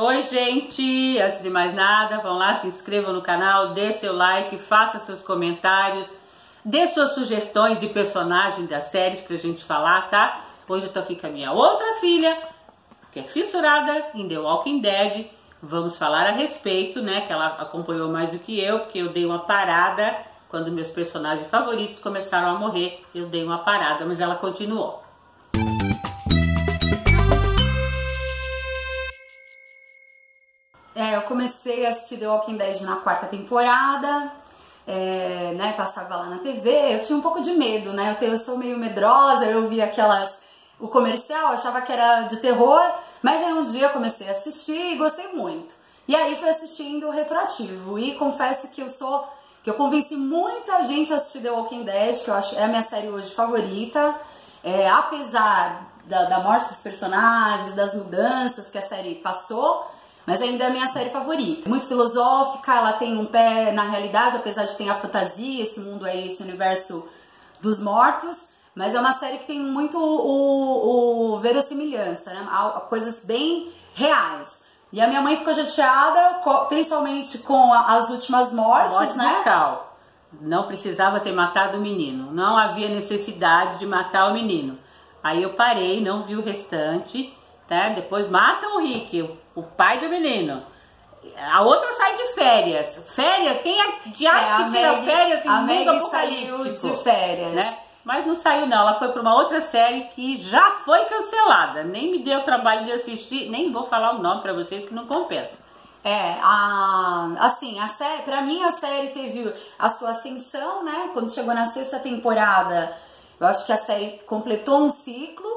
Oi, gente! Antes de mais nada, vão lá, se inscrevam no canal, dê seu like, faça seus comentários, dê suas sugestões de personagem das séries pra gente falar, tá? Hoje eu tô aqui com a minha outra filha, que é fissurada em The Walking Dead. Vamos falar a respeito, né? Que ela acompanhou mais do que eu, porque eu dei uma parada quando meus personagens favoritos começaram a morrer. Eu dei uma parada, mas ela continuou. Comecei a assistir The Walking Dead na quarta temporada, é, né, passava lá na TV, eu tinha um pouco de medo, né, eu, tenho, eu sou meio medrosa, eu vi aquelas, o comercial, achava que era de terror, mas aí um dia comecei a assistir e gostei muito. E aí fui assistindo o retroativo, e confesso que eu sou, que eu convenci muita gente a assistir The Walking Dead, que eu acho é a minha série hoje favorita, é, apesar da, da morte dos personagens, das mudanças que a série passou, mas ainda é a minha série favorita. Muito filosófica, ela tem um pé na realidade, apesar de ter a fantasia, esse mundo aí, esse universo dos mortos. Mas é uma série que tem muito o, o verossimilhança, né? Coisas bem reais. E a minha mãe ficou chateada, principalmente com as últimas mortes, Morte né? Local. Não precisava ter matado o menino. Não havia necessidade de matar o menino. Aí eu parei, não vi o restante tá? Depois matam o Rick, o pai do menino. A outra sai de férias. Férias? Quem é de é, que tira Maggie, férias em a mundo apocalíptico? Saiu de férias. Né? Mas não saiu não, ela foi para uma outra série que já foi cancelada. Nem me deu trabalho de assistir, nem vou falar o nome para vocês que não compensa. É, a, assim, a série, pra mim a série teve a sua ascensão, né? Quando chegou na sexta temporada, eu acho que a série completou um ciclo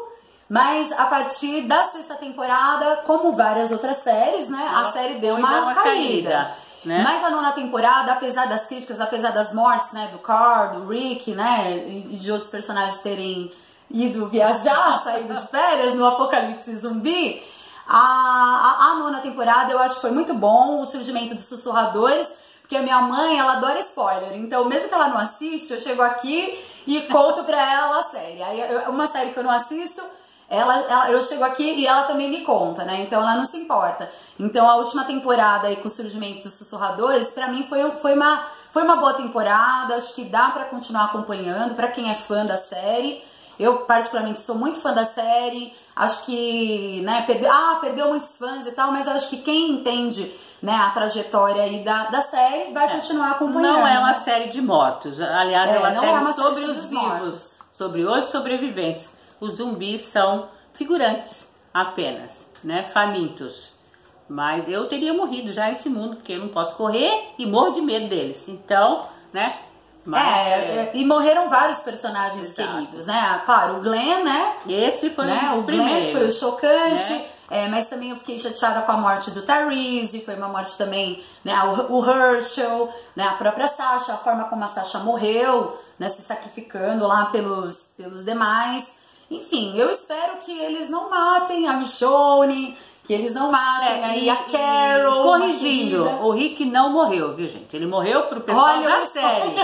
mas a partir da sexta temporada, como várias outras séries, né, Ela a série deu uma, uma, caída. caída né? Mas a nona temporada, apesar das críticas, apesar das mortes, né, do Carl, do Rick, né, e de outros personagens terem ido viajar, saído de férias no apocalipse zumbi, a, a, a, nona temporada eu acho que foi muito bom, o surgimento dos sussurradores, porque a minha mãe, ela adora spoiler, então mesmo que ela não assiste, eu chego aqui e conto pra ela a série. Aí, uma série que eu não assisto, ela, ela, eu chego aqui e ela também me conta, né? Então ela não se importa. Então a última temporada aí com o surgimento dos sussurradores, para mim foi, foi, uma, foi uma boa temporada. Acho que dá para continuar acompanhando para quem é fã da série. Eu particularmente sou muito fã da série. Acho que, né, perdeu, ah, perdeu muitos fãs e tal, mas acho que quem entende né, a trajetória aí da, da série vai é. continuar acompanhando. Não é uma série de mortos. Aliás, é, é uma série é uma sobre série os vivos, mortos. sobre os sobreviventes os zumbis são figurantes apenas, né? Famintos. Mas eu teria morrido já nesse mundo, porque eu não posso correr e morro de medo deles. Então, né? Mas, é, é, e morreram vários personagens exato. queridos, né? Claro, o Glenn, né? Esse foi né? o primeiro. foi o chocante. Né? É, mas também eu fiquei chateada com a morte do Tyrese, foi uma morte também, né, o, o Herschel, né, a própria Sasha, a forma como a Sasha morreu, né, se sacrificando lá pelos, pelos demais. Enfim, eu espero que eles não matem a Michonne, que eles não matem é, aí a Carol. Corrigindo, o Rick não morreu, viu, gente? Ele morreu pro pessoal Olha da série.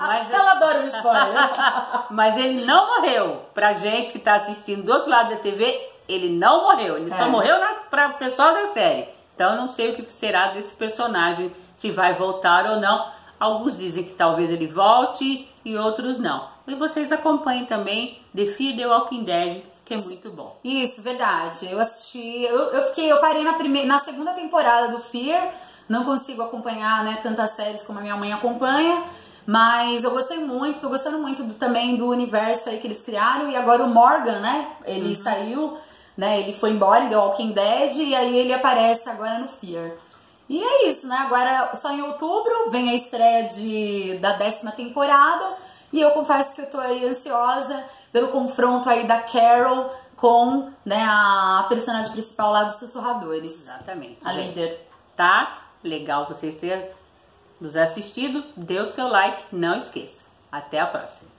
Mas Ela adora o spoiler. Mas ele não morreu. Pra gente que tá assistindo do outro lado da TV, ele não morreu. Ele é. só morreu na, pra pessoal da série. Então eu não sei o que será desse personagem, se vai voltar ou não. Alguns dizem que talvez ele volte e outros não. E vocês acompanhem também The Fear the Walking Dead, que é muito bom. Isso, verdade. Eu assisti, eu, eu fiquei, eu parei na primeira, na segunda temporada do Fear, não consigo acompanhar, né, tantas séries como a minha mãe acompanha, mas eu gostei muito, tô gostando muito do, também do universo aí que eles criaram e agora o Morgan, né, ele uhum. saiu, né, ele foi embora em The Walking Dead e aí ele aparece agora no Fear. E é isso, né? Agora, só em outubro, vem a estreia de, da décima temporada. E eu confesso que eu tô aí ansiosa pelo confronto aí da Carol com né, a personagem principal lá dos Sussurradores. Exatamente. A líder. Tá legal vocês terem nos assistido. Dê o seu like, não esqueça. Até a próxima.